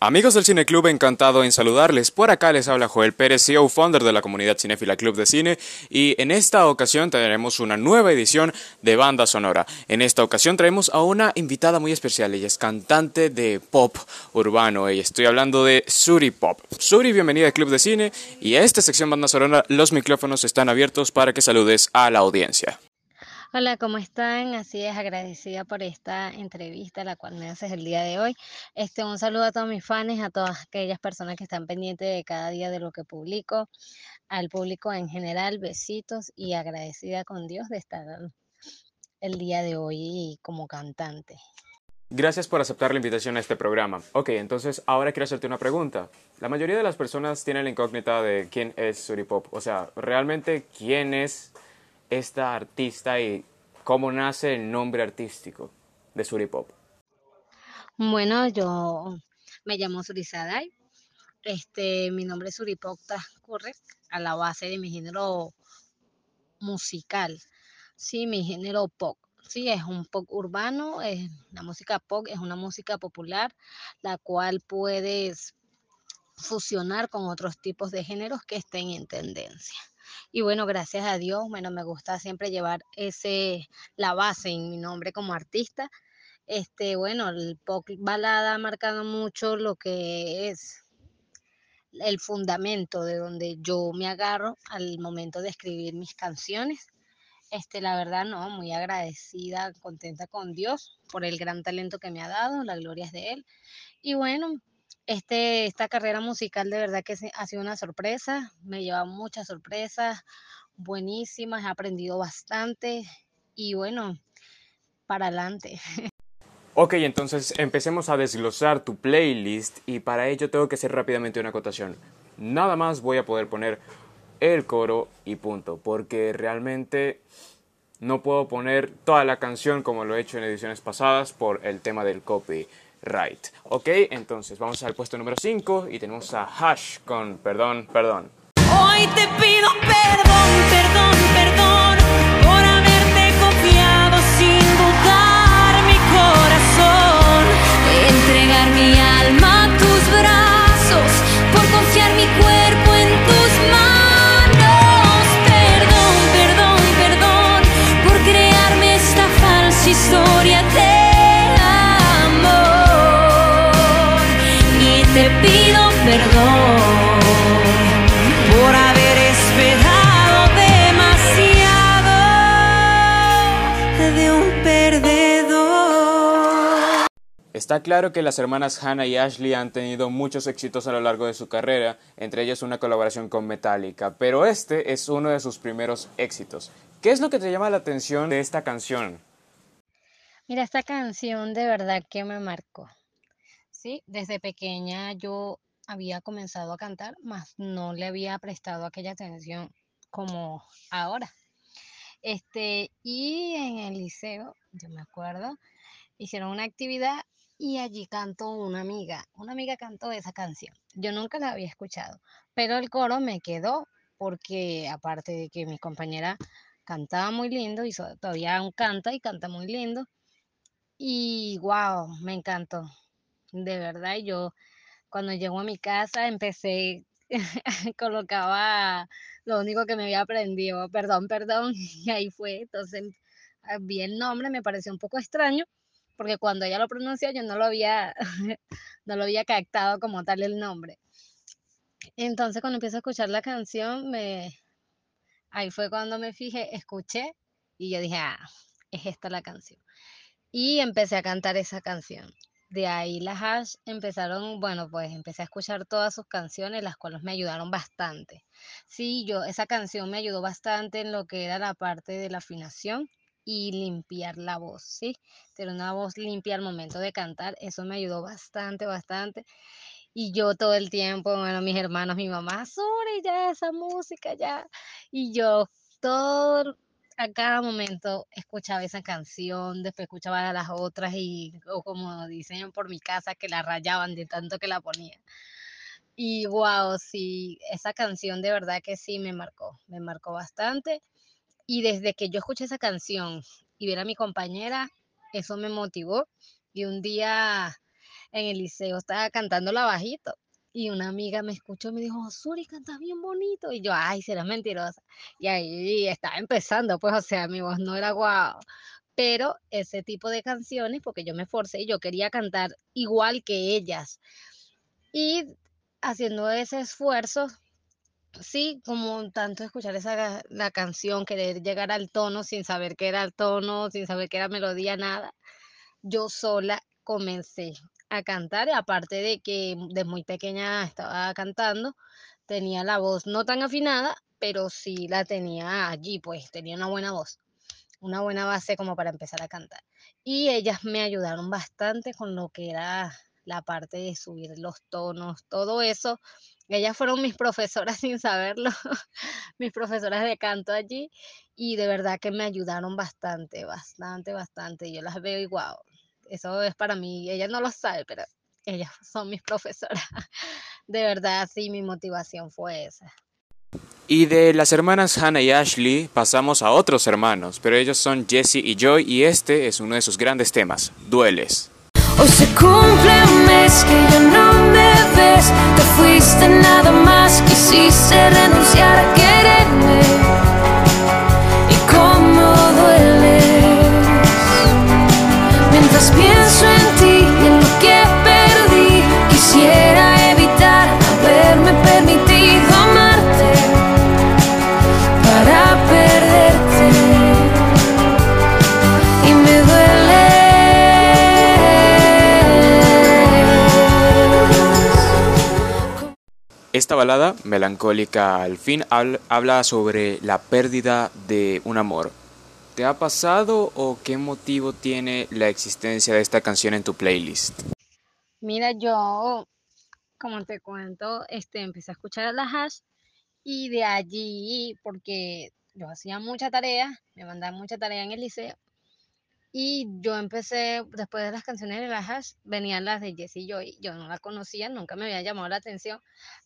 Amigos del Cine Club, encantado en saludarles. Por acá les habla Joel Pérez, CEO founder de la comunidad cinéfila Club de Cine, y en esta ocasión tendremos una nueva edición de Banda Sonora. En esta ocasión traemos a una invitada muy especial, ella es cantante de pop urbano, y estoy hablando de Suri Pop. Suri, bienvenida al Club de Cine, y a esta sección Banda Sonora los micrófonos están abiertos para que saludes a la audiencia. Hola, ¿cómo están? Así es, agradecida por esta entrevista, la cual me haces el día de hoy. Este, un saludo a todos mis fans, a todas aquellas personas que están pendientes de cada día de lo que publico, al público en general, besitos y agradecida con Dios de estar el día de hoy como cantante. Gracias por aceptar la invitación a este programa. Ok, entonces ahora quiero hacerte una pregunta. La mayoría de las personas tienen la incógnita de quién es Suripop. O sea, realmente quién es esta artista y cómo nace el nombre artístico de Suripop? Bueno, yo me llamo Surizaday. Este, mi nombre es Suripop transcurre a la base de mi género musical. Sí, mi género pop. Sí, es un pop urbano, la música pop es una música popular, la cual puedes fusionar con otros tipos de géneros que estén en tendencia. Y bueno, gracias a Dios, bueno, me gusta siempre llevar ese, la base en mi nombre como artista. Este, bueno, el pop balada ha marcado mucho lo que es el fundamento de donde yo me agarro al momento de escribir mis canciones. Este, la verdad, no, muy agradecida, contenta con Dios por el gran talento que me ha dado, la gloria es de Él. Y bueno, este, esta carrera musical de verdad que ha sido una sorpresa, me lleva muchas sorpresas buenísimas, he aprendido bastante y bueno, para adelante. Ok, entonces empecemos a desglosar tu playlist y para ello tengo que hacer rápidamente una acotación. Nada más voy a poder poner el coro y punto, porque realmente no puedo poner toda la canción como lo he hecho en ediciones pasadas por el tema del copy. Right. Ok, entonces vamos al puesto número 5 y tenemos a Hash con Perdón, Perdón. Hoy te pido perdón, perdón, perdón por haberte confiado sin dudar mi corazón, entregar mi alma Está claro que las hermanas Hannah y Ashley han tenido muchos éxitos a lo largo de su carrera, entre ellos una colaboración con Metallica, pero este es uno de sus primeros éxitos. ¿Qué es lo que te llama la atención de esta canción? Mira, esta canción de verdad que me marcó. Sí, desde pequeña yo había comenzado a cantar, mas no le había prestado aquella atención como ahora. Este, y en el liceo, yo me acuerdo, hicieron una actividad y allí cantó una amiga. Una amiga cantó esa canción. Yo nunca la había escuchado, pero el coro me quedó porque aparte de que mi compañera cantaba muy lindo y todavía aún canta y canta muy lindo. Y wow, me encantó de verdad. yo cuando llego a mi casa empecé, colocaba lo único que me había aprendido, perdón, perdón, y ahí fue. Entonces ah, vi el nombre, me pareció un poco extraño, porque cuando ella lo pronunció yo no lo había, no lo había captado como tal el nombre. Entonces cuando empiezo a escuchar la canción, me, ahí fue cuando me fijé, escuché y yo dije, ah, es esta la canción. Y empecé a cantar esa canción de ahí las Hash empezaron, bueno, pues empecé a escuchar todas sus canciones, las cuales me ayudaron bastante. Sí, yo, esa canción me ayudó bastante en lo que era la parte de la afinación y limpiar la voz, ¿sí? Tener una voz limpia al momento de cantar, eso me ayudó bastante, bastante. Y yo todo el tiempo, bueno, mis hermanos, mi mamá, sobre ya esa música, ya. Y yo todo a cada momento escuchaba esa canción, después escuchaba las otras y, o como dicen por mi casa, que la rayaban de tanto que la ponía. Y wow, sí, esa canción de verdad que sí me marcó, me marcó bastante. Y desde que yo escuché esa canción y ver a mi compañera, eso me motivó. Y un día en el liceo estaba cantándola bajito. Y una amiga me escuchó y me dijo, Suri, cantas bien bonito. Y yo, ay, serás mentirosa. Y ahí estaba empezando, pues, o sea, mi voz no era guau. Pero ese tipo de canciones, porque yo me forcé y yo quería cantar igual que ellas. Y haciendo ese esfuerzo, sí, como tanto escuchar esa la canción, querer llegar al tono sin saber qué era el tono, sin saber qué era melodía, nada. Yo sola comencé a cantar aparte de que de muy pequeña estaba cantando, tenía la voz no tan afinada, pero sí la tenía allí, pues tenía una buena voz, una buena base como para empezar a cantar. Y ellas me ayudaron bastante con lo que era la parte de subir los tonos, todo eso. Ellas fueron mis profesoras sin saberlo, mis profesoras de canto allí y de verdad que me ayudaron bastante, bastante, bastante. Yo las veo y wow, eso es para mí, ella no lo sabe, pero ellas son mis profesoras. De verdad, sí, mi motivación fue esa. Y de las hermanas Hannah y Ashley pasamos a otros hermanos, pero ellos son Jesse y Joy y este es uno de sus grandes temas, Dueles. Hoy se cumple un mes que ya no me ves, te fuiste nada más, quisiste renunciar a quererme. Mientras pienso en ti en lo que perdí, quisiera evitar haberme permitido amarte para perderte. Y me duele. Esta balada melancólica al fin habl- habla sobre la pérdida de un amor. ¿Te ha pasado o qué motivo tiene la existencia de esta canción en tu playlist? Mira, yo, como te cuento, este, empecé a escuchar a la hash y de allí, porque yo hacía mucha tarea, me mandaban mucha tarea en el liceo, y yo empecé, después de las canciones de la hash, venían las de Jessie Joy, yo no la conocía, nunca me había llamado la atención,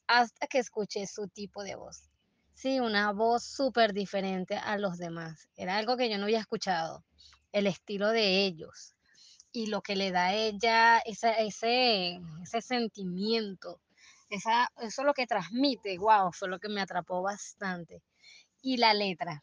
hasta que escuché su tipo de voz. Sí, una voz súper diferente a los demás. Era algo que yo no había escuchado, el estilo de ellos y lo que le da a ella esa- ese, ese sentimiento, esa, eso lo que transmite, wow, fue lo que me atrapó bastante. Y la letra,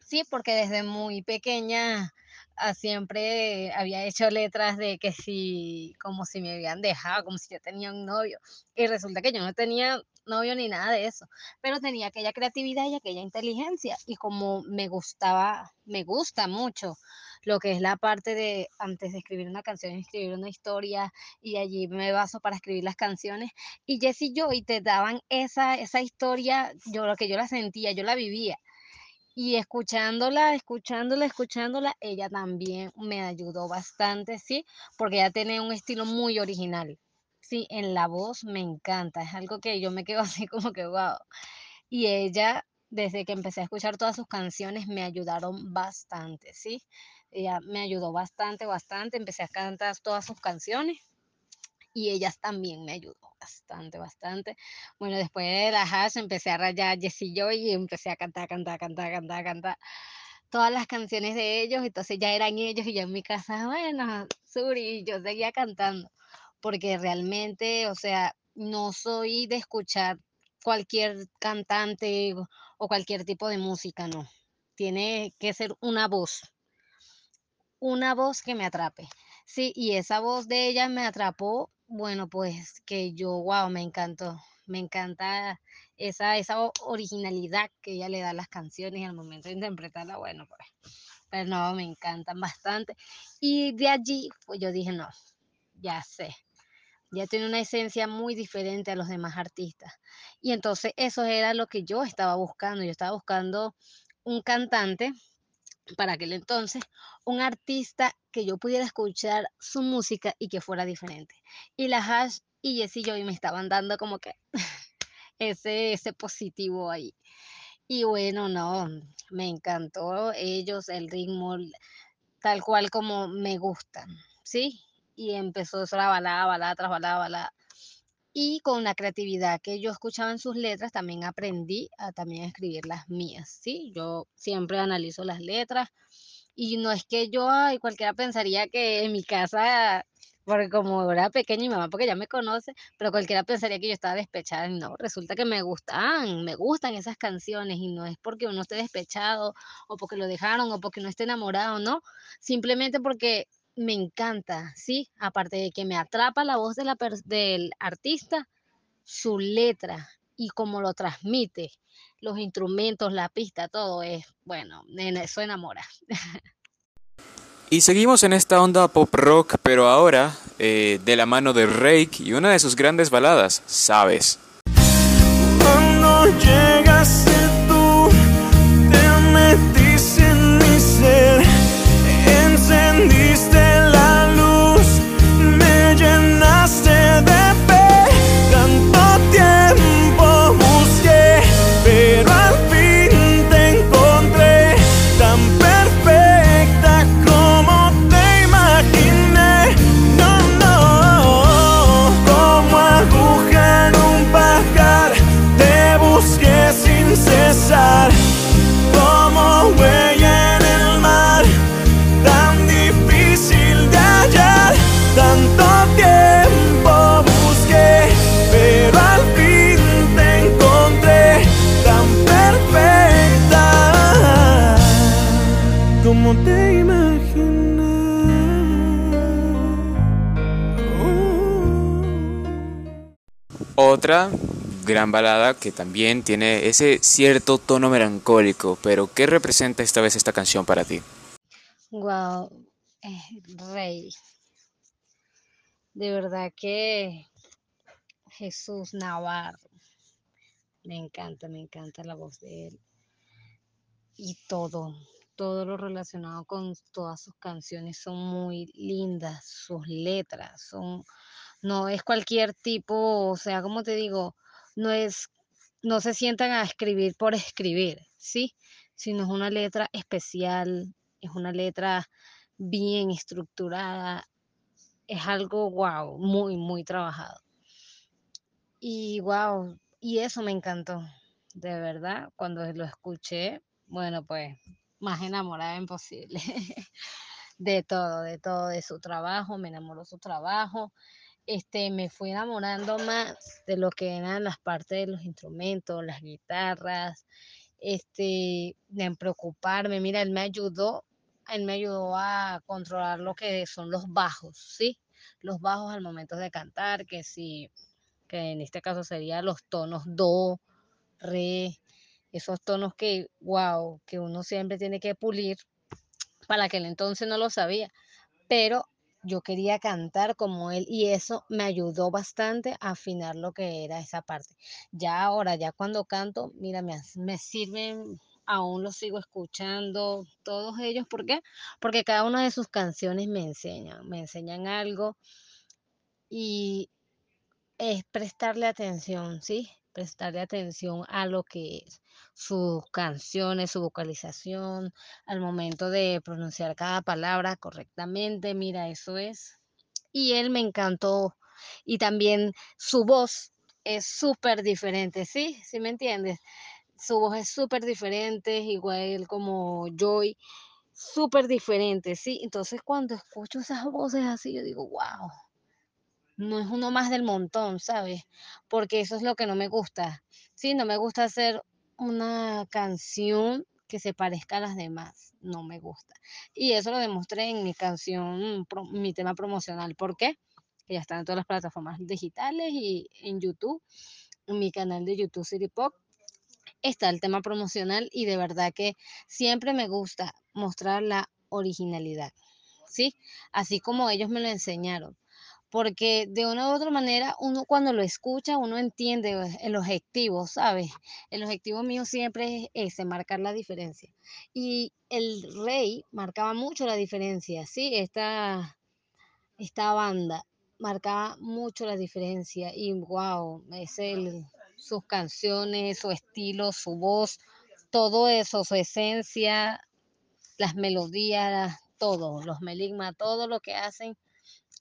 sí, porque desde muy pequeña ah, siempre había hecho letras de que si, como si me habían dejado, como si yo tenía un novio, y resulta que yo no tenía novio ni nada de eso, pero tenía aquella creatividad y aquella inteligencia, y como me gustaba, me gusta mucho lo que es la parte de antes de escribir una canción, escribir una historia y allí me baso para escribir las canciones. Y Jess y Joy te daban esa, esa historia, yo lo que yo la sentía, yo la vivía. Y escuchándola, escuchándola, escuchándola, ella también me ayudó bastante, ¿sí? Porque ella tiene un estilo muy original. En la voz me encanta, es algo que yo me quedo así como que wow. Y ella, desde que empecé a escuchar todas sus canciones, me ayudaron bastante, ¿sí? Ella me ayudó bastante, bastante. Empecé a cantar todas sus canciones y ellas también me ayudó bastante, bastante. Bueno, después de la hash empecé a rayar Jessie Joy y empecé a cantar, cantar, cantar, cantar, cantar todas las canciones de ellos. Entonces ya eran ellos y yo en mi casa, bueno, Suri, yo seguía cantando porque realmente, o sea, no soy de escuchar cualquier cantante o- cualquier tipo de música, no. Tiene que ser una voz, una voz que me atrape. Sí, y esa voz de ella me atrapó, bueno, pues que yo, wow, me encantó. Me encanta esa, esa originalidad que ella le da a las canciones al momento de interpretarla, bueno, pues, pero no, me encantan bastante. Y de allí, pues yo dije, no, ya sé, ya tiene una esencia muy diferente a los demás artistas. Y entonces eso era lo que yo estaba buscando. Yo estaba buscando un cantante para aquel entonces, un artista que yo pudiera escuchar su música y que fuera diferente. Y la Hash y Jessie Joy me estaban dando como que ese, ese positivo ahí. Y bueno, no, me encantó ellos, el ritmo, tal cual como me gustan, ¿sí? Y empezó eso, la balada, balada tras balada, balada. Y con la creatividad que yo escuchaba en sus letras, también aprendí a también escribir las mías, ¿sí? Yo siempre analizo las letras Y no es que yo, ay, cualquiera pensaría que en mi casa, porque como era pequeña mi mamá, porque ya me conoce, pero cualquiera pensaría que yo estaba despechada. No, resulta que me gustan, me gustan esas canciones y no es porque uno esté despechado o porque lo dejaron o porque no esté enamorado, no. Simplemente porque me encanta, ¿sí? Aparte de que me atrapa la voz de la del artista, su letra y cómo lo transmite, los instrumentos, la pista, todo es, bueno, eso enamora. Y seguimos en esta onda pop rock, pero ahora eh, de la mano de Rake y una de sus grandes baladas, Sabes. Cuando llegaste gran balada que también tiene ese cierto tono melancólico, pero ¿qué representa esta vez esta canción para ti? Wow, rey. De verdad que Jesús Navarro. Me encanta, me encanta la voz de él. Y todo, todo lo relacionado con todas sus canciones son muy lindas, sus letras son, no es cualquier tipo, o sea, como te digo, no es, no se sientan a escribir por escribir, ¿sí? Sino es una letra especial, es una letra bien estructurada, es algo, wow, muy, muy trabajado. Y wow, y eso me encantó, de verdad, cuando lo escuché, bueno, pues más enamorada imposible. de todo, de todo, de su trabajo, me enamoró su trabajo. Este, me fui enamorando más de lo que eran las partes de los instrumentos, las guitarras, este, en preocuparme. Mira, él me ayudó, él me ayudó a controlar lo que son los bajos, ¿sí? Los bajos al momento de cantar, que sí, que en este caso serían los tonos do, re, esos tonos que, wow, que uno siempre tiene que pulir, para aquel entonces no lo sabía, pero yo quería cantar como él y eso me ayudó bastante a afinar lo que era esa parte. Ya ahora, ya cuando canto, mira, me, me sirven, aún los sigo escuchando, todos ellos, ¿por qué? Porque cada una de sus canciones me enseñan, me enseñan algo y es prestarle atención, ¿sí? Prestarle atención a lo que es sus canciones, su vocalización, al momento de pronunciar cada palabra correctamente. Mira, eso es. Y él me encantó. Y también su voz es súper diferente, ¿sí? ¿Sí me entiendes? Su voz es súper diferente, igual como Joy, súper diferente, ¿sí? Entonces cuando escucho esas voces así, yo digo, wow no es uno más del montón, ¿sabes? Porque eso es lo que no me gusta. Sí, no me gusta hacer una canción que se parezca a las demás, no me gusta. Y eso lo demostré en mi canción, mi tema promocional. ¿Por qué? Que ya está en todas las plataformas digitales y en YouTube, en mi canal de YouTube City Pop. Está el tema promocional y de verdad que siempre me gusta mostrar la originalidad, ¿sí? Así como ellos me lo enseñaron porque de una u otra manera uno cuando lo escucha, uno entiende el objetivo, ¿sabes? El objetivo mío siempre es ese, marcar la diferencia. Y el rey marcaba mucho la diferencia, ¿sí? Esta, esta banda marcaba mucho la diferencia y wow, es el, sus canciones, su estilo, su voz, todo eso, su esencia, las melodías, todo, los meligmas, todo lo que hacen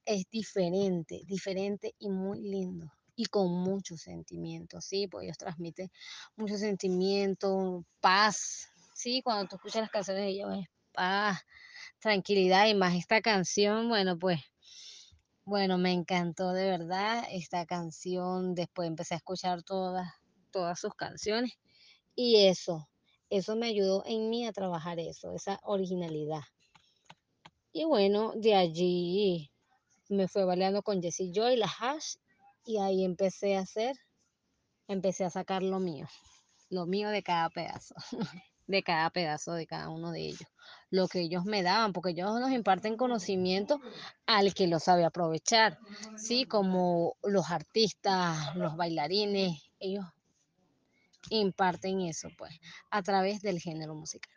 es diferente, diferente y muy lindo y con mucho sentimiento, ¿sí? Porque ellos transmiten mucho sentimiento, paz, ¿sí? Cuando tú escuchas las canciones de ellos es paz, tranquilidad y más esta canción, bueno, pues, bueno, me encantó de verdad esta canción, después empecé a escuchar todas, todas sus canciones y eso, eso me ayudó en mí a trabajar eso, esa originalidad. Y bueno, de allí me fue baleando con Jessie Joy, la hash, y ahí empecé a hacer, empecé a sacar lo mío, lo mío de cada pedazo, de cada pedazo de cada uno de ellos, lo que ellos me daban, porque ellos nos imparten conocimiento al que lo sabe aprovechar, ¿sí? Como los artistas, los bailarines, ellos imparten eso, pues, a través del género musical.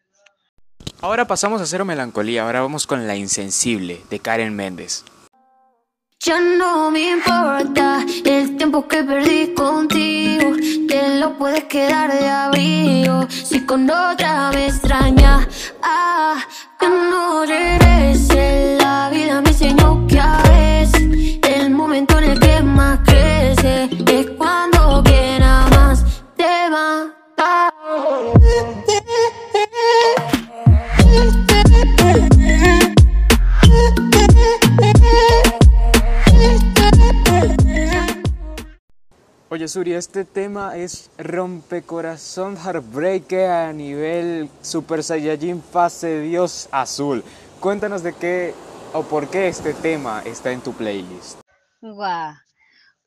Ahora pasamos a Cero Melancolía, ahora vamos con La Insensible de Karen Méndez. Ya no me importa el tiempo que perdí contigo, que lo puedes quedar de abrigo. Si con otra me extraña, ah, que no regrese. La vida me enseñó que a veces el momento en el que más crece Oye Suri, este tema es rompecorazón heartbreaker a nivel Super Saiyajin fase Dios azul. Cuéntanos de qué o por qué este tema está en tu playlist. Guau.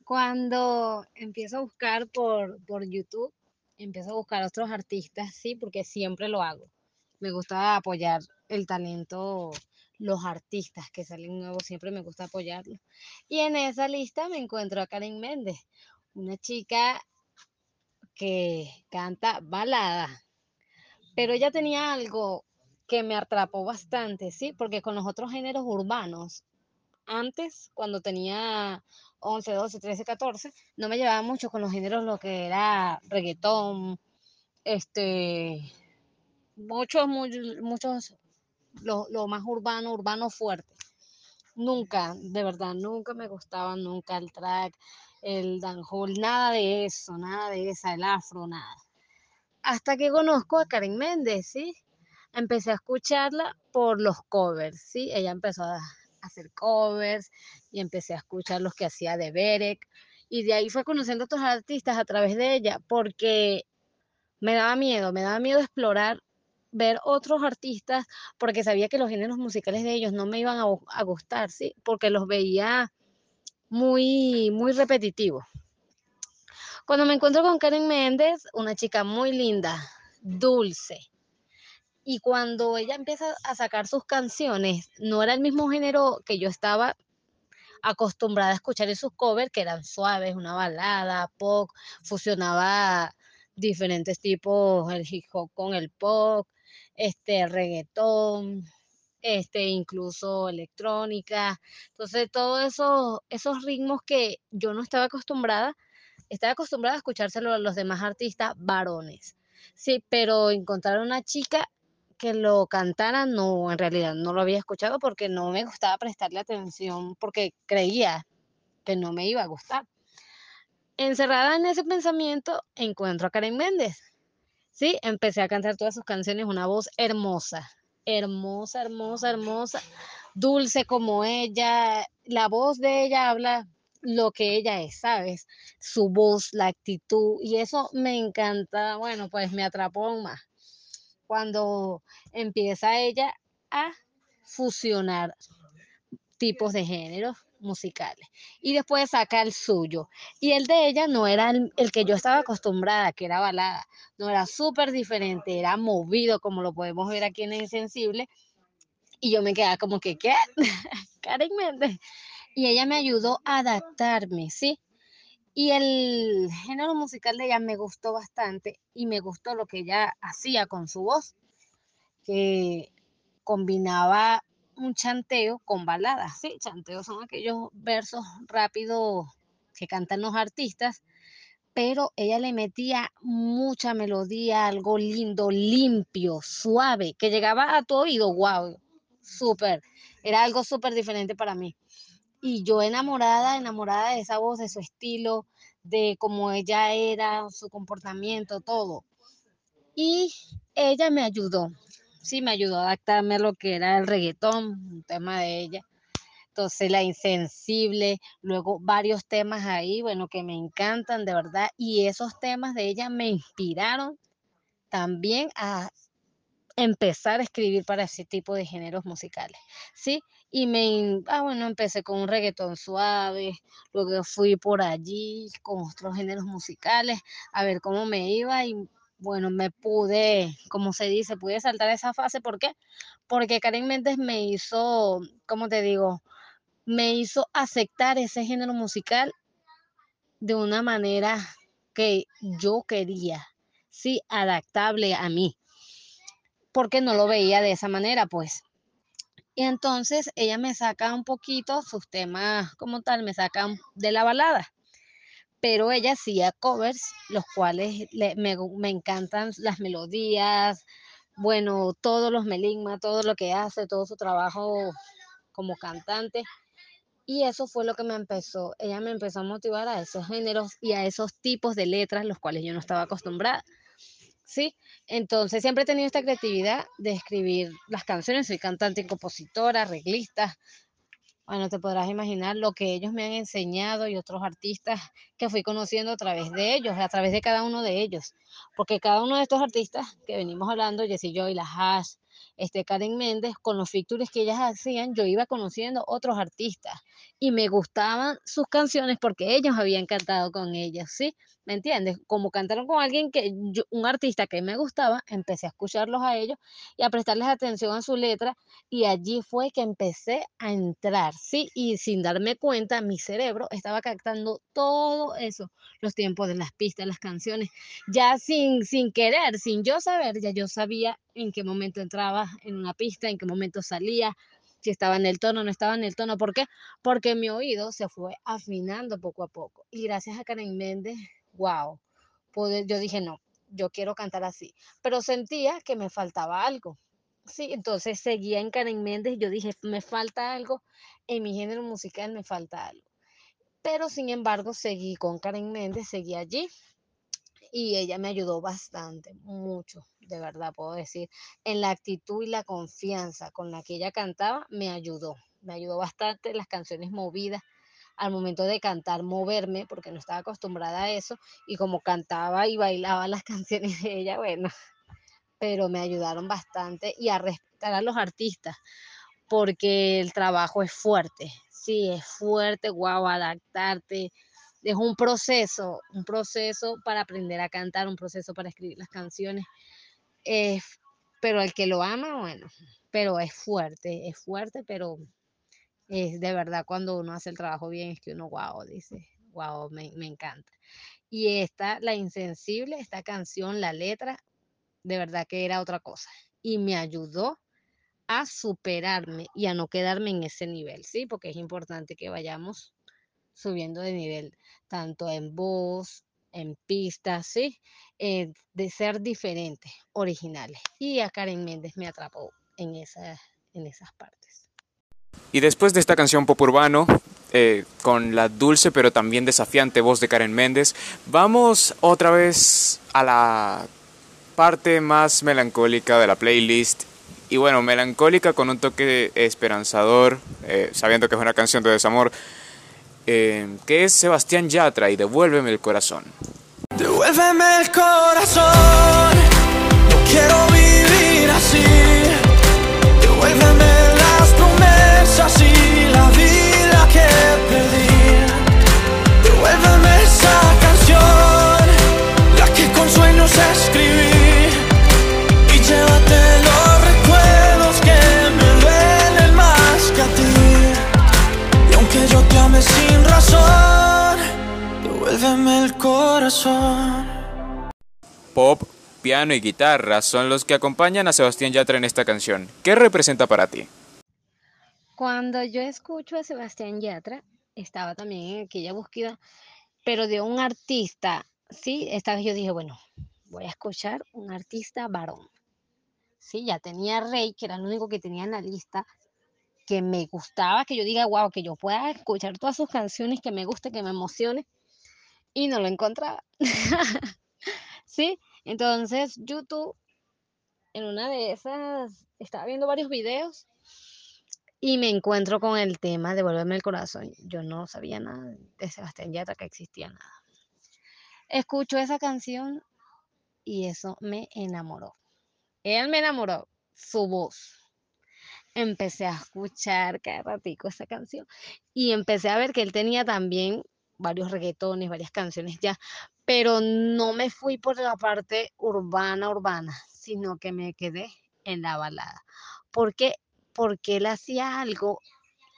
Cuando empiezo a buscar por, por YouTube, empiezo a buscar otros artistas, sí, porque siempre lo hago. Me gusta apoyar el talento, los artistas que salen nuevos, siempre me gusta apoyarlos. Y en esa lista me encuentro a Karen Méndez, una chica que canta balada, pero ella tenía algo que me atrapó bastante, ¿sí? Porque con los otros géneros urbanos, antes, cuando tenía 11, 12, 13, 14, no me llevaba mucho con los géneros, lo que era reggaetón, este, muchos, muchos, lo, lo más urbano, urbano fuerte. Nunca, de verdad, nunca me gustaba, nunca el track, el dancehall, nada de eso, nada de esa, el afro, nada. Hasta que conozco a Karen Méndez, ¿sí? Empecé a escucharla por los covers, ¿sí? Ella empezó a hacer covers y empecé a escuchar los que hacía de Berek. Y de ahí fue conociendo a otros artistas a través de ella, porque me daba miedo, me daba miedo explorar, ver otros artistas, porque sabía que los géneros musicales de ellos no me iban a, a gustar, ¿sí? Porque los veía muy, muy repetitivos. Cuando me encuentro con Karen Méndez, una chica muy linda, dulce, y cuando ella empieza a sacar sus canciones, no era el mismo género que yo estaba acostumbrada a escuchar en sus covers, que eran suaves, una balada, pop, fusionaba diferentes tipos, el hip hop con el pop, este, el reggaetón, este, incluso electrónica. Entonces, todos esos, esos ritmos que yo no estaba acostumbrada, estaba acostumbrada a escuchárselo a los demás artistas varones. Sí, pero encontrar una chica que lo cantara, no, en realidad no lo había escuchado porque no me gustaba prestarle atención, porque creía que no me iba a gustar. Encerrada en ese pensamiento, encuentro a Karen Méndez. Sí, empecé a cantar todas sus canciones, una voz hermosa, hermosa, hermosa, hermosa, dulce como ella. La voz de ella habla lo que ella es, ¿sabes? Su voz, la actitud, y eso me encanta. Bueno, pues me atrapó más cuando empieza ella a fusionar tipos de géneros musicales y después saca el suyo y el de ella no era el, que yo estaba acostumbrada que era balada no era súper diferente era movido como lo podemos ver aquí en Insensible y yo me quedaba como que ¿qué? Karen Méndez y ella me ayudó a adaptarme ¿sí? y el género musical de ella me gustó bastante y me gustó lo que ella hacía con su voz que combinaba un chanteo con baladas. Sí, chanteos son aquellos versos rápidos que cantan los artistas, pero ella le metía mucha melodía, algo lindo, limpio, suave, que llegaba a tu oído, wow, súper, era algo súper diferente para mí. Y yo enamorada, enamorada de esa voz, de su estilo, de cómo ella era, su comportamiento, todo. Y ella me ayudó, sí me ayudó a adaptarme a lo que era el reggaetón, un tema de ella. Entonces, La Insensible, luego varios temas ahí, bueno, que me encantan de verdad. Y esos temas de ella me inspiraron también a empezar a escribir para ese tipo de géneros musicales, ¿sí? Y me, ah, bueno, empecé con un reggaetón suave, luego fui por allí con otros géneros musicales, a ver cómo me iba y bueno, me pude, como se dice, pude saltar esa fase, ¿por qué? Porque Karen Méndez me hizo, ¿cómo te digo? Me hizo aceptar ese género musical de una manera que yo quería, sí, adaptable a mí, porque no lo veía de esa manera, pues. Y entonces ella me saca un poquito sus temas como tal, me sacan de la balada. Pero ella hacía covers, los cuales le- me, me encantan las melodías, bueno, todos los meligmas, todo lo que hace, todo su trabajo como cantante. Y eso fue lo que me empezó, ella me empezó a motivar a esos géneros y a esos tipos de letras, los cuales yo no estaba acostumbrada. ¿sí? Entonces siempre he tenido esta creatividad de escribir las canciones, soy cantante y compositora, arreglista. Bueno, te podrás imaginar lo que ellos me han enseñado y otros artistas que fui conociendo a través de ellos, a través de cada uno de ellos. Porque cada uno de estos artistas que venimos hablando, Jessie Joy, La Hash, este Karen Méndez, con los features que ellas hacían, yo iba conociendo otros artistas y me gustaban sus canciones porque ellos habían cantado con ellos, ¿sí? ¿Me entiendes? Como cantaron con alguien que yo- un artista que me gustaba, empecé a escucharlos a ellos y a prestarles atención a su letra y allí fue que empecé a entrar, ¿sí? Y sin darme cuenta, mi cerebro estaba captando todo eso, los tiempos de las pistas, las canciones, ya sin, sin querer, sin yo saber, ya yo sabía en qué momento entraba en una pista, en qué momento salía, si estaba en el tono, no estaba en el tono. ¿Por qué? Porque mi oído se fue afinando poco a poco. Y gracias a Karen Méndez, wow, pude- yo dije, no, yo quiero cantar así. Pero sentía que me faltaba algo. Sí, entonces seguía en Karen Méndez. Yo dije, me falta algo, en mi género musical me falta algo. Pero sin embargo, seguí con Karen Méndez, seguí allí y ella me ayudó bastante, mucho, de verdad puedo decir. En la actitud y la confianza con la que ella cantaba, me ayudó. Me ayudó bastante las canciones movidas al momento de cantar, moverme, porque no estaba acostumbrada a eso. Y como cantaba y bailaba las canciones de ella, bueno, pero me ayudaron bastante y a respetar a los artistas porque el trabajo es fuerte. Sí, es fuerte, guau, adaptarte. Es un proceso, un proceso para aprender a cantar, un proceso para escribir las canciones. Es, pero el que lo ama, bueno, pero es fuerte, es fuerte, pero es de verdad cuando uno hace el trabajo bien, es que uno, wow, dice, wow, me, me encanta. Y esta, La Insensible, esta canción, la letra, de verdad que era otra cosa. Y me ayudó a superarme y a no quedarme en ese nivel, ¿sí? Porque es importante que vayamos subiendo de nivel, tanto en voz, en pistas, ¿sí? Eh, de ser diferentes, originales. Y a Karen Méndez me atrapó en, esa, en esas partes. Y después de esta canción pop urbano, eh, con la dulce pero también desafiante voz de Karen Méndez, vamos otra vez a la parte más melancólica de la playlist. Y bueno, melancólica con un toque esperanzador, eh, sabiendo que es una canción de desamor, eh, que es Sebastián Yatra y Devuélveme el corazón. Devuélveme el corazón, quiero vivir así. Corazón. Pop, piano y guitarra son los que acompañan a Sebastián Yatra en esta canción. ¿Qué representa para ti? Cuando yo escucho a Sebastián Yatra, estaba también en aquella búsqueda, pero de un artista, ¿sí? Esta vez yo dije, bueno, voy a escuchar un artista varón. Sí, ya tenía Rey, que era el único que tenía en la lista, que me gustaba, que yo diga, wow, que yo pueda escuchar todas sus canciones, que me guste, que me emocione, y no lo encontraba. ¿Sí? Entonces, YouTube en una de esas estaba viendo varios videos y me encuentro con el tema Devuélveme el corazón. Yo no sabía nada de Sebastián Yatra, que existía nada. Escucho esa canción y eso me enamoró. Él me enamoró, su voz. Empecé a escuchar cada ratico esa canción y empecé a ver que él tenía también varios reggaetones, varias canciones ya, pero no me fui por la parte urbana, urbana, sino que me quedé en la balada. ¿Por qué? Porque él hacía algo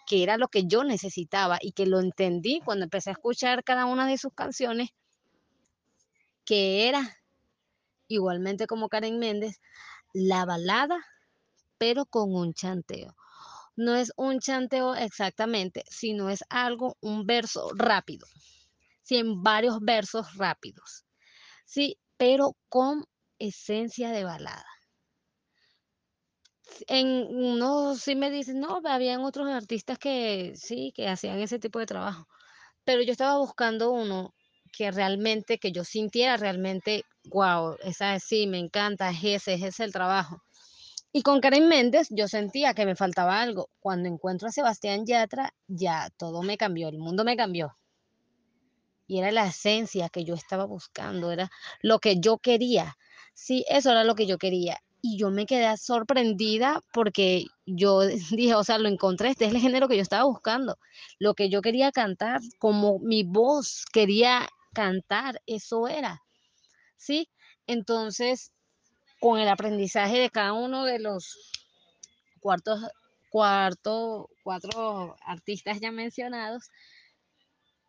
que era lo que yo necesitaba y que lo entendí cuando empecé a escuchar cada una de sus canciones, que era igualmente como Karen Méndez, la balada, pero con un chanteo. No es un chanteo exactamente, sino es algo, un verso rápido. Sí, en varios versos rápidos. Sí, pero con esencia de balada. En uno sí me dicen, no, habían otros artistas que sí, que hacían ese tipo de trabajo. Pero yo estaba buscando uno que realmente, que yo sintiera realmente, wow, esa sí, me encanta, es ese, es ese el trabajo. Y con Karen Méndez yo sentía que me faltaba algo. Cuando encuentro a Sebastián Yatra, ya todo me cambió, el mundo me cambió. Y era la esencia que yo estaba buscando, era lo que yo quería. Sí, eso era lo que yo quería. Y yo me quedé sorprendida porque yo dije, o sea, lo encontré, este es el género que yo estaba buscando. Lo que yo quería cantar, como mi voz quería cantar, eso era. ¿Sí? Entonces, con el aprendizaje de cada uno de los cuartos, cuarto, cuatro artistas ya mencionados,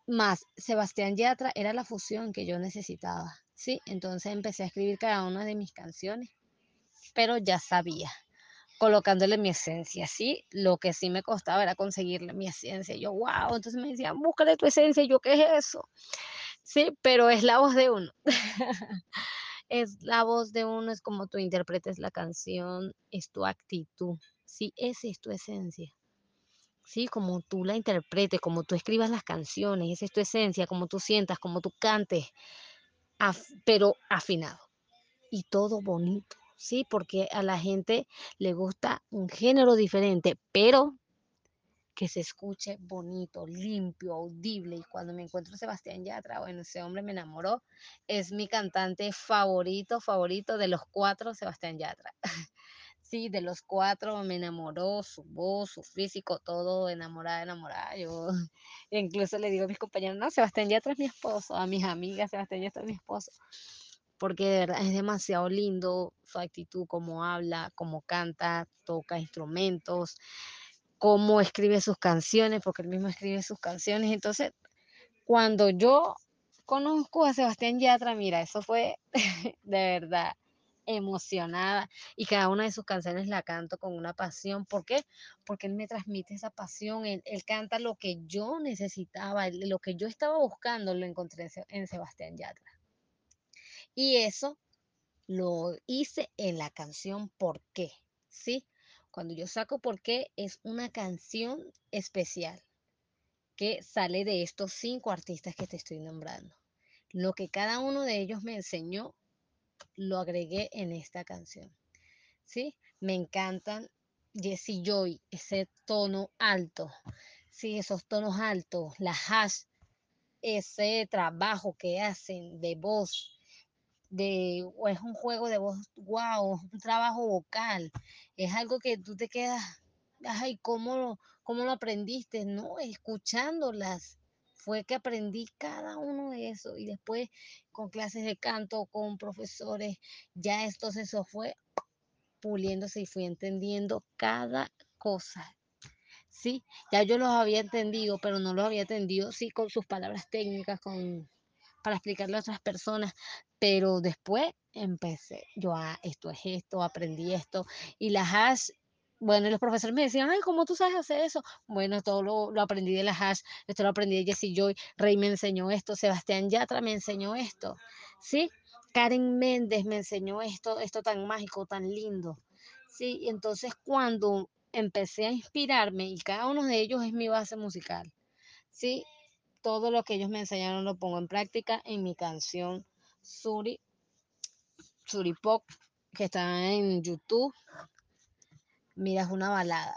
más Sebastián Yatra era la fusión que yo necesitaba, ¿sí? Entonces empecé a escribir cada una de mis canciones, pero ya sabía, colocándole mi esencia, ¿sí? Lo que sí me costaba era conseguirle mi esencia. Yo, wow, entonces me decían, búscale tu esencia, y yo, ¿qué es eso? Sí, pero es la voz de uno. es la voz de uno, es como tú interpretes la canción, es tu actitud, sí, esa es tu esencia. Sí, como tú la interpretes, como tú escribas las canciones, esa es tu esencia, como tú sientas, como tú cantes, pero afinado. Y todo bonito, ¿sí? Porque a la gente le gusta un género diferente, pero que se escuche bonito, limpio, audible. Y cuando me encuentro Sebastián Yatra, bueno, ese hombre me enamoró. Es mi cantante favorito, favorito de los cuatro, Sebastián Yatra. sí, de los cuatro me enamoró su voz, su físico, todo enamorada, enamorada. Yo incluso le digo a mis compañeros, no, Sebastián Yatra es mi esposo, a mis amigas, Sebastián Yatra es mi esposo. Porque de verdad es demasiado lindo su actitud, cómo habla, cómo canta, toca instrumentos cómo escribe sus canciones, porque él mismo escribe sus canciones. Entonces, cuando yo conozco a Sebastián Yatra, mira, eso fue de verdad emocionada y cada una de sus canciones la canto con una pasión. ¿Por qué? Porque él me transmite esa pasión, él, canta lo que yo necesitaba, lo que yo estaba buscando, lo encontré en Sebastián Yatra. Y eso lo hice en la canción ¿Por qué? ¿Sí? Cuando yo saco por qué es una canción especial que sale de estos cinco artistas que te estoy nombrando. Lo que cada uno de ellos me enseñó, lo agregué en esta canción. ¿Sí? Me encantan Jessie Joy, ese tono alto. Sí, esos tonos altos, la hash, ese trabajo que hacen de voz, de, o es un juego de voz, wow, un trabajo vocal, es algo que tú te quedas, ay, ¿cómo, cómo lo aprendiste? No, escuchándolas, fue que aprendí cada uno de eso y después con clases de canto, con profesores, ya esto eso fue puliéndose y fui entendiendo cada cosa. Sí, ya yo los había entendido, pero no los había entendido, sí, con sus palabras técnicas, con para explicarle a otras personas, pero después empecé, yo, ah, esto es esto, aprendí esto, y las hash, bueno, los profesores me decían, ay, ¿cómo tú sabes hacer eso? Bueno, todo lo, aprendí de las hash, esto lo aprendí de Jessie Joy, Rey me enseñó esto, Sebastián Yatra me enseñó esto, ¿sí? Karen Méndez me enseñó esto, esto tan mágico, tan lindo, ¿sí? Entonces cuando empecé a inspirarme, y cada uno de ellos es mi base musical, ¿sí? Todo lo que ellos me enseñaron lo pongo en práctica en mi canción Suri, Suri Pop, que está en YouTube. Mira, es una balada.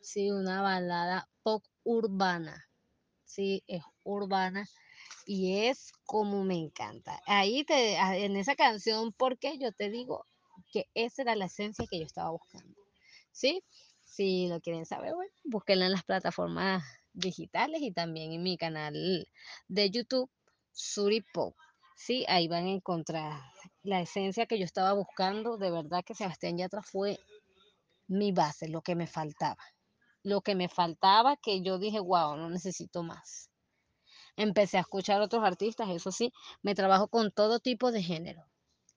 Sí, una balada pop urbana. Sí, es urbana y es como me encanta. Ahí te, a- en esa canción, porque yo te digo que esa era la esencia que yo estaba buscando. ¿Sí? Si lo quieren saber, bueno, búsquenla en las plataformas digitales y también en mi canal de YouTube, Suripop. Sí, ahí van a encontrar la esencia que yo estaba buscando. De verdad que Sebastián Yatra fue mi base, lo que me faltaba. Lo que me faltaba que yo dije, wow, no necesito más. Empecé a escuchar otros artistas, eso sí, me trabajo con todo tipo de género.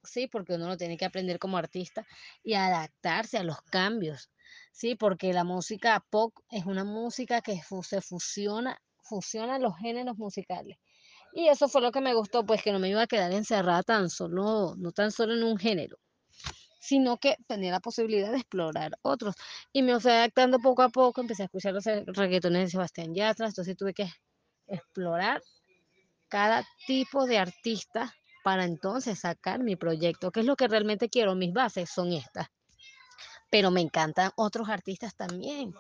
Sí, porque uno lo tiene que aprender como artista y adaptarse a los cambios. Sí, porque la música pop es una música que se fusiona, fusiona los géneros musicales. Y eso fue lo que me gustó, pues que no me iba a quedar encerrada tan solo, no tan solo en un género, sino que tenía la posibilidad de explorar otros. Y me fui adaptando poco a poco, empecé a escuchar los reggaetones de Sebastián Yatra, entonces tuve que explorar cada tipo de artista para entonces sacar mi proyecto, que es lo que realmente quiero, mis bases son estas, pero me encantan otros artistas también,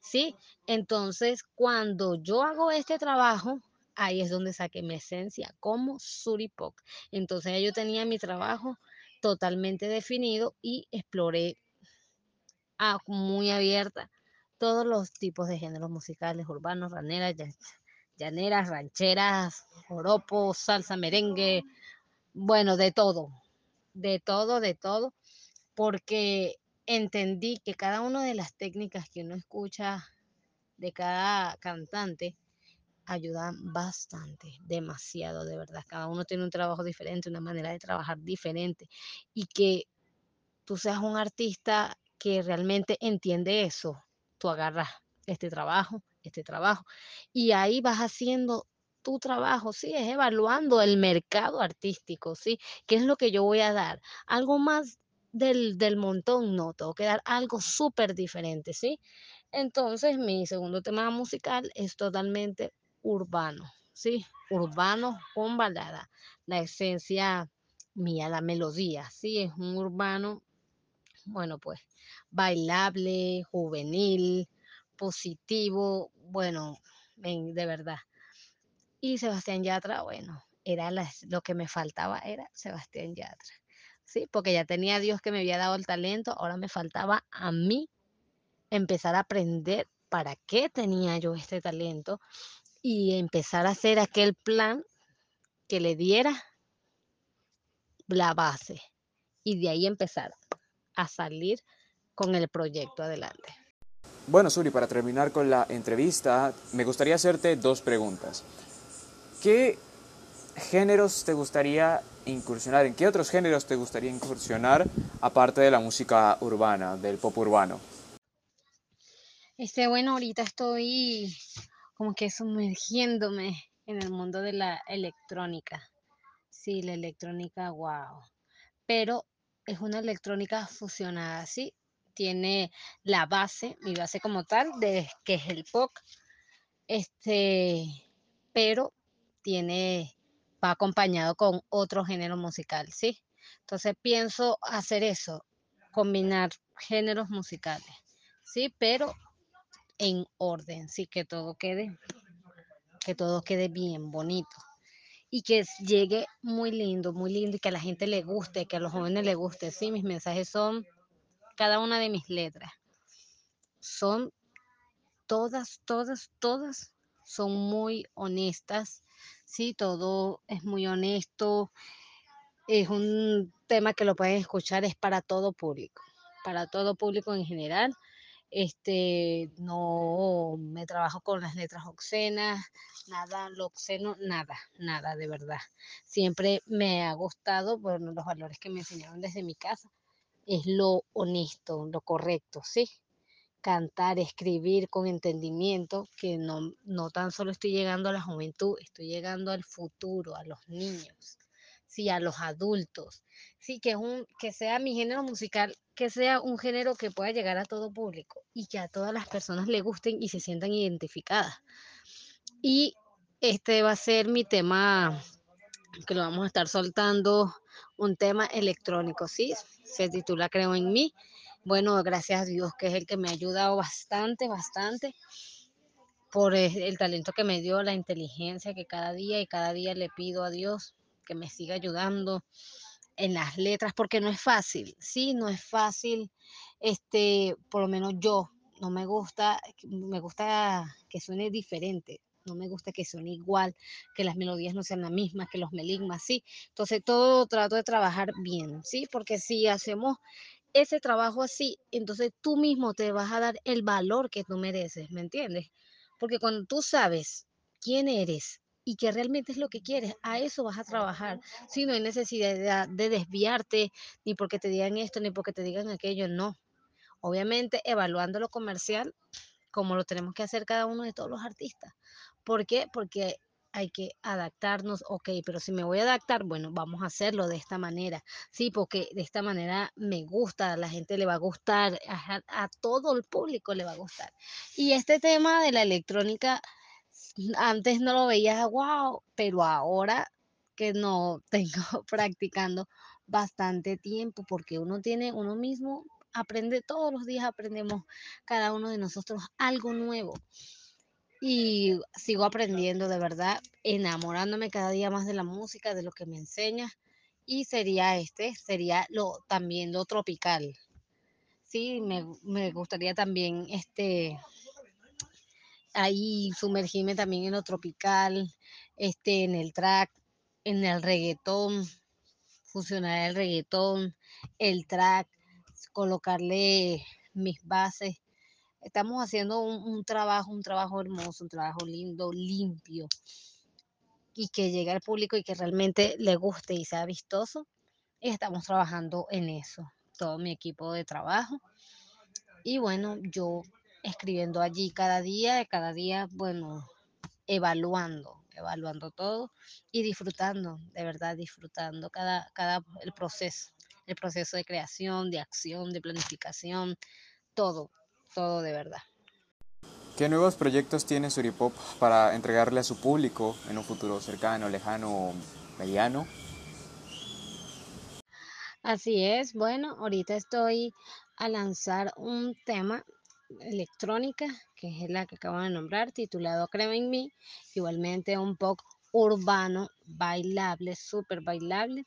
¿sí? Entonces, cuando yo hago este trabajo, ahí es donde saqué mi esencia como Suripok. Entonces, ya yo tenía mi trabajo totalmente definido y exploré muy abierta todos los tipos de géneros musicales, urbanos, raneras, llaneras, rancheras, joropos, salsa, merengue, bueno, de todo, de todo, de todo, porque entendí que cada una de las técnicas que uno escucha de cada cantante ayudan bastante, demasiado, de verdad. Cada uno tiene un trabajo diferente, una manera de trabajar diferente y que tú seas un artista que realmente entiende eso, tú agarras este trabajo, este trabajo, y ahí vas haciendo tu trabajo, sí, es evaluando el mercado artístico, sí, qué es lo que yo voy a dar, algo más del, del montón, no, tengo que dar algo súper diferente, sí. Entonces, mi segundo tema musical es totalmente urbano, sí, urbano con balada, la esencia mía, la melodía, sí, es un urbano bueno, pues bailable, juvenil, positivo, bueno, de verdad. Y Sebastián Yatra, bueno, era lo que me faltaba, era Sebastián Yatra. Sí, porque ya tenía Dios que me había dado el talento, ahora me faltaba a mí empezar a aprender para qué tenía yo este talento y empezar a hacer aquel plan que le diera la base y de ahí empezar a salir con el proyecto adelante. Bueno, Suri, para terminar con la entrevista, me gustaría hacerte dos preguntas. ¿Qué géneros te gustaría incursionar? ¿En qué otros géneros te gustaría incursionar aparte de la música urbana, del pop urbano? Este, bueno, ahorita estoy como que sumergiéndome en el mundo de la electrónica. Sí, la electrónica, wow. Pero es una electrónica fusionada, ¿sí? Tiene la base, mi base como tal, de que es el pop, este, pero tiene, va acompañado con otro género musical, ¿sí? Entonces pienso hacer eso, combinar géneros musicales, ¿sí? Pero en orden, sí, que todo quede, que todo quede bien bonito y que llegue muy lindo, muy lindo y que a la gente le guste, que a los jóvenes les guste. Sí, mis mensajes son cada una de mis letras. Son todas, todas, todas son muy honestas. Sí, todo es muy honesto. Es un tema que lo pueden escuchar, es para todo público, para todo público en general. Este, no me trabajo con las letras obscenas, nada, lo obsceno, nada, nada, de verdad. Siempre me ha gustado, bueno, los valores que me enseñaron desde mi casa, es lo honesto, lo correcto, ¿sí? Cantar, escribir con entendimiento, que no, no tan solo estoy llegando a la juventud, estoy llegando al futuro, a los niños, sí, a los adultos, sí, que, es un, que sea mi género musical, que sea un género que pueda llegar a todo público y que a todas las personas le gusten y se sientan identificadas. Y este va a ser mi tema que lo vamos a estar soltando un tema electrónico, ¿sí? Se titula Creo en mí. Bueno, gracias a Dios que es el que me ha ayudado bastante, bastante por el talento que me dio, la inteligencia que cada día y cada día le pido a Dios que me siga ayudando en las letras, porque no es fácil, sí, no es fácil, este, por lo menos yo, no me gusta, me gusta que suene diferente, no me gusta que suene igual, que las melodías no sean las mismas, que los meligmas, sí. Entonces todo trato de trabajar bien, sí, porque si hacemos ese trabajo así, entonces tú mismo te vas a dar el valor que tú mereces, ¿me entiendes? Porque cuando tú sabes quién eres y que realmente es lo que quieres, a eso vas a trabajar. Si no hay necesidad de, de desviarte, ni porque te digan esto, ni porque te digan aquello, no. Obviamente, evaluando lo comercial, como lo tenemos que hacer cada uno de todos los artistas. ¿Por qué? Porque hay que adaptarnos, ok, pero si me voy a adaptar, bueno, vamos a hacerlo de esta manera, sí, porque de esta manera me gusta, a la gente le va a gustar, a, a todo el público le va a gustar. Y este tema de la electrónica, antes no lo veía, wow, pero ahora que no tengo practicando bastante tiempo, porque uno tiene, uno mismo aprende, todos los días aprendemos cada uno de nosotros algo nuevo y sigo aprendiendo de verdad, enamorándome cada día más de la música, de lo que me enseña. Y sería este, sería lo también lo tropical. Sí, me, me gustaría también este ahí sumergirme también en lo tropical, este, en el track, en el reggaetón, fusionar el reggaetón, el track, colocarle mis bases Estamos haciendo un, trabajo, un trabajo hermoso, un trabajo lindo, limpio, y que llegue al público y que realmente le guste y sea vistoso. Y estamos trabajando en eso, todo mi equipo de trabajo. Y bueno, yo escribiendo allí cada día, cada día, bueno, evaluando, evaluando todo y disfrutando, de verdad disfrutando cada, cada el proceso, el proceso de creación, de acción, de planificación, todo, todo de verdad. ¿Qué nuevos proyectos tiene Suripop para entregarle a su público en un futuro cercano, lejano, mediano? Así es, bueno, ahorita estoy a lanzar un tema electrónica, que es la que acabo de nombrar, titulado Creo en mí, igualmente un pop urbano, bailable, súper bailable,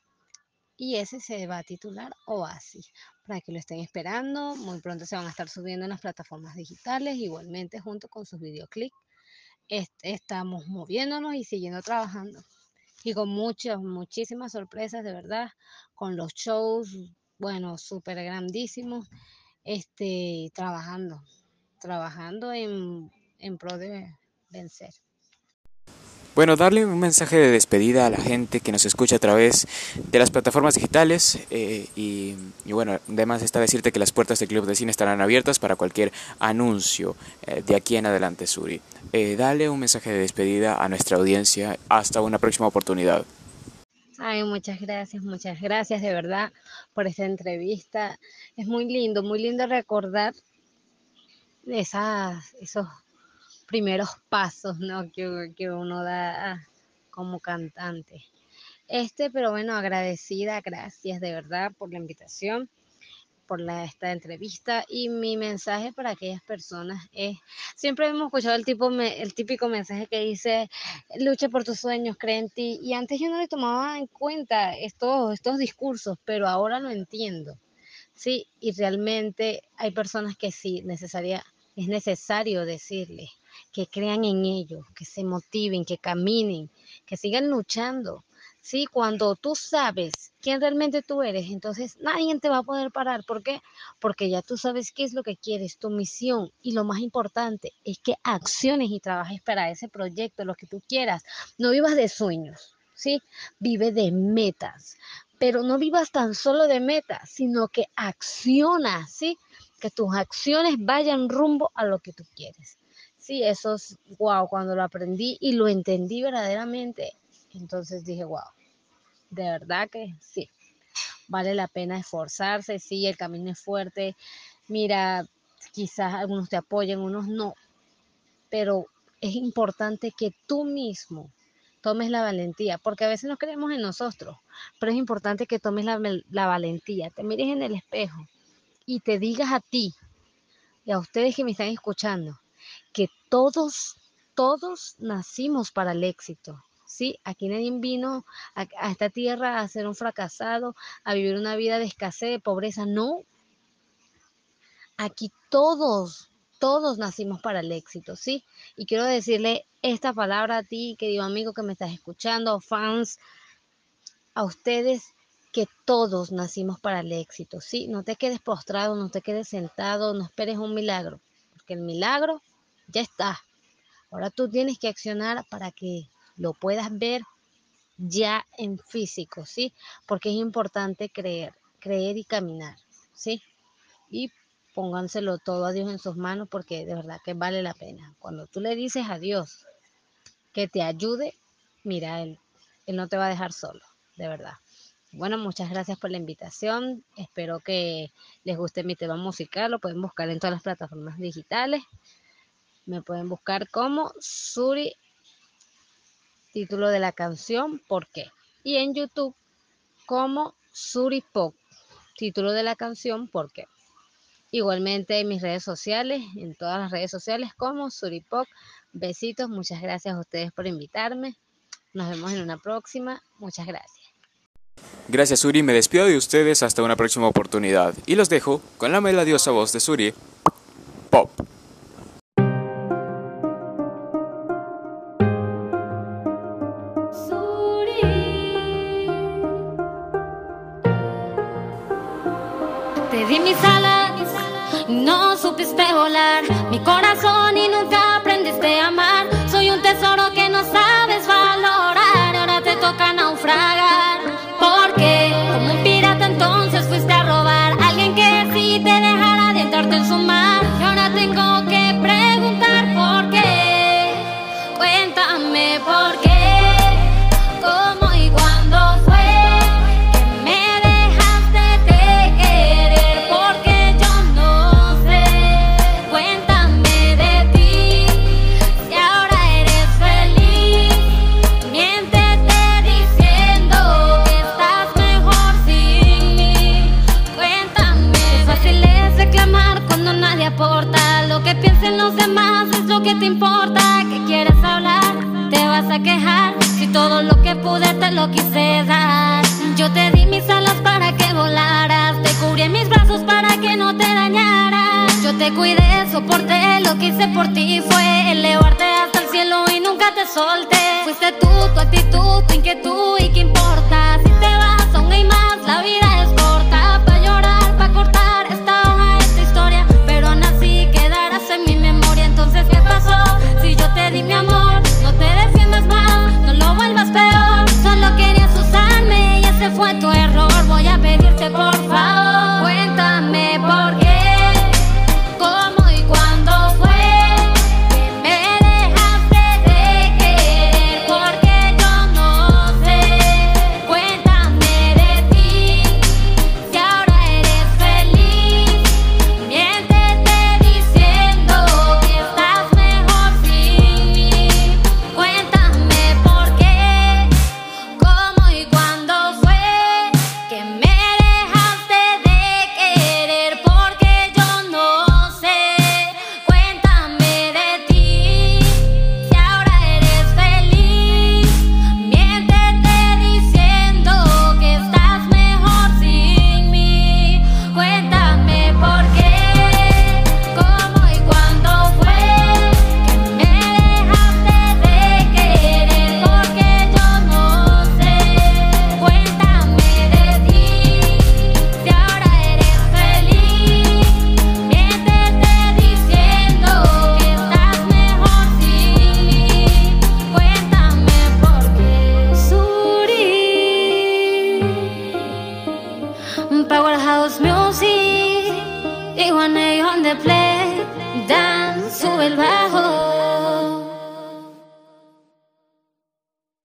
y ese se va a titular Oasis, para que lo estén esperando. Muy pronto se van a estar subiendo en las plataformas digitales, igualmente junto con sus videoclips. estamos moviéndonos y siguiendo trabajando. Y con muchas, muchísimas sorpresas, de verdad, con los shows, bueno, súper grandísimos, este, trabajando, trabajando en, en pro de vencer. Bueno, darle un mensaje de despedida a la gente que nos escucha a través de las plataformas digitales eh, y, bueno, además está decirte que las puertas del Club de Cine estarán abiertas para cualquier anuncio eh, de aquí en adelante, Suri. Eh, dale un mensaje de despedida a nuestra audiencia hasta una próxima oportunidad. Ay, muchas gracias, muchas gracias de verdad por esta entrevista. Es muy lindo, muy lindo recordar esas, esos primeros pasos ¿no? que, que uno da como cantante. Este, pero bueno, agradecida, gracias de verdad por la invitación, por esta entrevista y mi mensaje para aquellas personas es, siempre hemos escuchado el, tipo, el típico mensaje que dice, lucha por tus sueños, cree y antes yo no le tomaba en cuenta estos, estos discursos, pero ahora lo entiendo, sí, y realmente hay personas que sí, necesaria, es necesario decirles que crean en ellos, que se motiven, que caminen, que sigan luchando. Sí, cuando tú sabes quién realmente tú eres, entonces nadie te va a poder parar. ¿Por qué? Porque ya tú sabes qué es lo que quieres, tu misión. Y lo más importante es que acciones y trabajes para ese proyecto, lo que tú quieras. No vivas de sueños, ¿sí? Vive de metas. Pero no vivas tan solo de metas, sino que acciona, ¿sí? Que tus acciones vayan rumbo a lo que tú quieres. Sí, eso es wow, cuando lo aprendí y lo entendí verdaderamente, entonces dije, wow, de verdad que sí, vale la pena esforzarse, sí, el camino es fuerte, mira, quizás algunos te apoyen, unos no, pero es importante que tú mismo tomes la valentía, porque a veces no creemos en nosotros, pero es importante que tomes la, la valentía, te mires en el espejo y te digas a ti y a ustedes que me están escuchando que todos, todos nacimos para el éxito. ¿sí? Aquí nadie vino a, a, esta tierra a ser un fracasado, a vivir una vida de escasez, de pobreza. No. Aquí todos, todos nacimos para el éxito, ¿sí? Y quiero decirle esta palabra a ti, querido amigo que me estás escuchando, fans, a ustedes que todos nacimos para el éxito, ¿sí? No te quedes postrado, no te quedes sentado, no esperes un milagro, porque el milagro ya está. Ahora tú tienes que accionar para que lo puedas ver ya en físico, ¿sí? Porque es importante creer, creer y caminar, ¿sí? Y pónganselo todo a Dios en sus manos porque de verdad que vale la pena. Cuando tú le dices a Dios que te ayude, mira, Él, Él no te va a dejar solo, de verdad. Bueno, muchas gracias por la invitación. Espero que les guste mi tema musical. Lo pueden buscar en todas las plataformas digitales. Me pueden buscar como Suri, título de la canción, ¿por qué? Y en YouTube como Suri Pop, título de la canción, ¿por qué? Igualmente en mis redes sociales, en todas las redes sociales como Suripop. Besitos, muchas gracias a ustedes por invitarme. Nos vemos en una próxima. Muchas gracias. Gracias Suri, me despido de ustedes. Hasta una próxima oportunidad. Y los dejo con la melodiosa voz de Suri, Pop. Te cuidé, soporté, lo que hice por ti fue elevarte hasta el cielo y nunca te solté. Fuiste tú, tu actitud, tu inquietud y qué importa